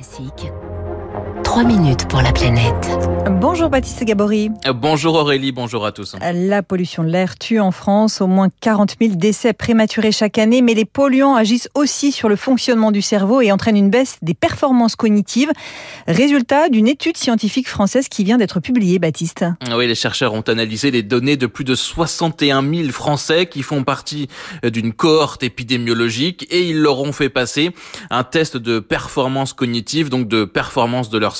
Classique. 3 minutes pour la planète. Bonjour Baptiste Gabory. Bonjour Aurélie, bonjour à tous. La pollution de l'air tue en France au moins 40 000 décès prématurés chaque année, mais les polluants agissent aussi sur le fonctionnement du cerveau et entraînent une baisse des performances cognitives. Résultat d'une étude scientifique française qui vient d'être publiée, Baptiste. Oui, les chercheurs ont analysé les données de plus de 61 000 Français qui font partie d'une cohorte épidémiologique et ils leur ont fait passer un test de performance cognitive, donc de performance de leur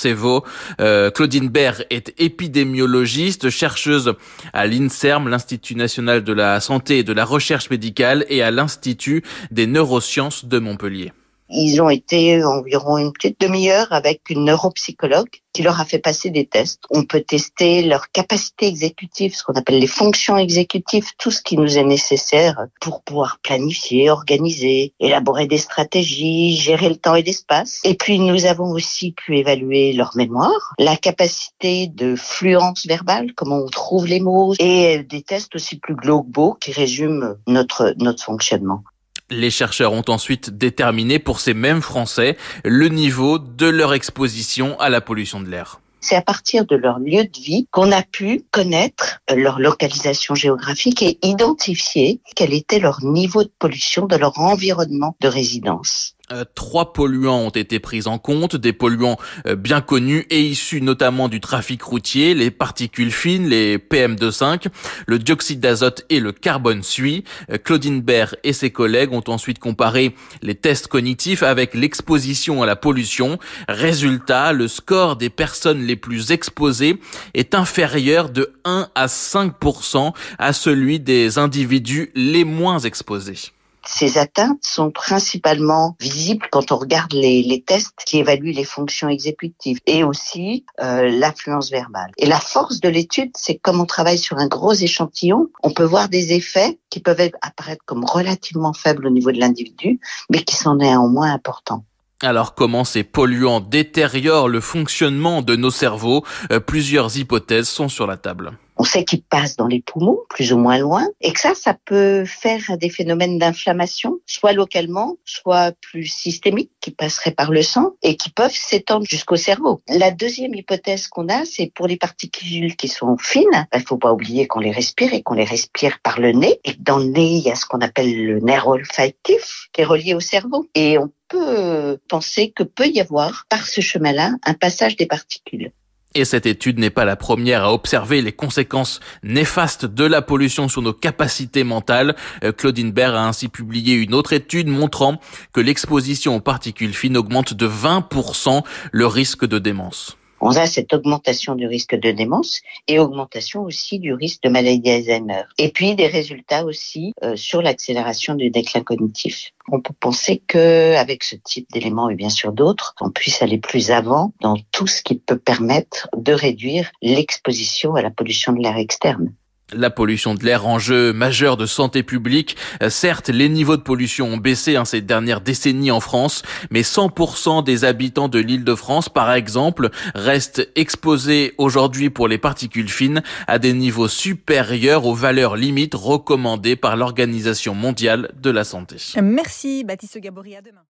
Euh, Claudine Baird est épidémiologiste, chercheuse à l'INSERM, l'Institut national de la santé et de la recherche médicale, et à l'Institut des neurosciences de Montpellier. Ils ont été environ une petite demi-heure avec une neuropsychologue qui leur a fait passer des tests. On peut tester leur capacité exécutive, ce qu'on appelle les fonctions exécutives, tout ce qui nous est nécessaire pour pouvoir planifier, organiser, élaborer des stratégies, gérer le temps et l'espace. Et puis nous avons aussi pu évaluer leur mémoire, la capacité de fluence verbale, comment on trouve les mots, et des tests aussi plus globaux qui résument notre, notre fonctionnement. Les chercheurs ont ensuite déterminé pour ces mêmes Français le niveau de leur exposition à la pollution de l'air. C'est à partir de leur lieu de vie qu'on a pu connaître leur localisation géographique et identifier quel était leur niveau de pollution de leur environnement de résidence. Euh, trois polluants ont été pris en compte, des polluants euh, bien connus et issus notamment du trafic routier, les particules fines, les PM2,5, le dioxyde d'azote et le carbone suie. Euh, Claudine Baird et ses collègues ont ensuite comparé les tests cognitifs avec l'exposition à la pollution. Résultat, le score des personnes les plus exposées est inférieur de 1 à 5% à celui des individus les moins exposés. Ces atteintes sont principalement visibles quand on regarde les, tests qui évaluent les fonctions exécutives et aussi euh, l'affluence verbale. Et la force de l'étude, c'est comme on travaille sur un gros échantillon, on peut voir des effets qui peuvent apparaître comme relativement faibles au niveau de l'individu, mais qui sont néanmoins importants. Alors comment ces polluants détériorent le fonctionnement de nos cerveaux? Euh, Plusieurs hypothèses sont sur la table. On sait qu'ils passent dans les poumons, plus ou moins loin, et que ça, ça peut faire des phénomènes d'inflammation, soit localement, soit plus systémiques, qui passeraient par le sang et qui peuvent s'étendre jusqu'au cerveau. La deuxième hypothèse qu'on a, c'est pour les particules qui sont fines, il faut pas oublier qu'on les respire et qu'on les respire par le nez. Et dans le nez, il y a ce qu'on appelle le nerf olfactif qui est relié au cerveau. Et on peut penser que peut y avoir par ce chemin-là un passage des particules. Et cette étude n'est pas la première à observer les conséquences néfastes de la pollution sur nos capacités mentales. Euh, Claudine Baird a ainsi publié une autre étude montrant que l'exposition aux particules fines augmente de 20% le risque de démence on a cette augmentation du risque de démence et augmentation aussi du risque de maladie d'Alzheimer. Et puis des résultats aussi euh, sur l'accélération du déclin cognitif. On peut penser que avec ce type d'éléments et bien sûr d'autres, on puisse aller plus avant dans tout ce qui peut permettre de réduire l'exposition à la pollution de l'air externe. La pollution de l'air, enjeu majeur de santé publique. Euh, certes, les niveaux de pollution ont baissé hein, ces dernières décennies en France, mais 100% des habitants de l'île de France, par exemple, restent exposés aujourd'hui pour les particules fines à des niveaux supérieurs aux valeurs limites recommandées par l'Organisation mondiale de la santé. Merci Baptiste Gabory, à demain.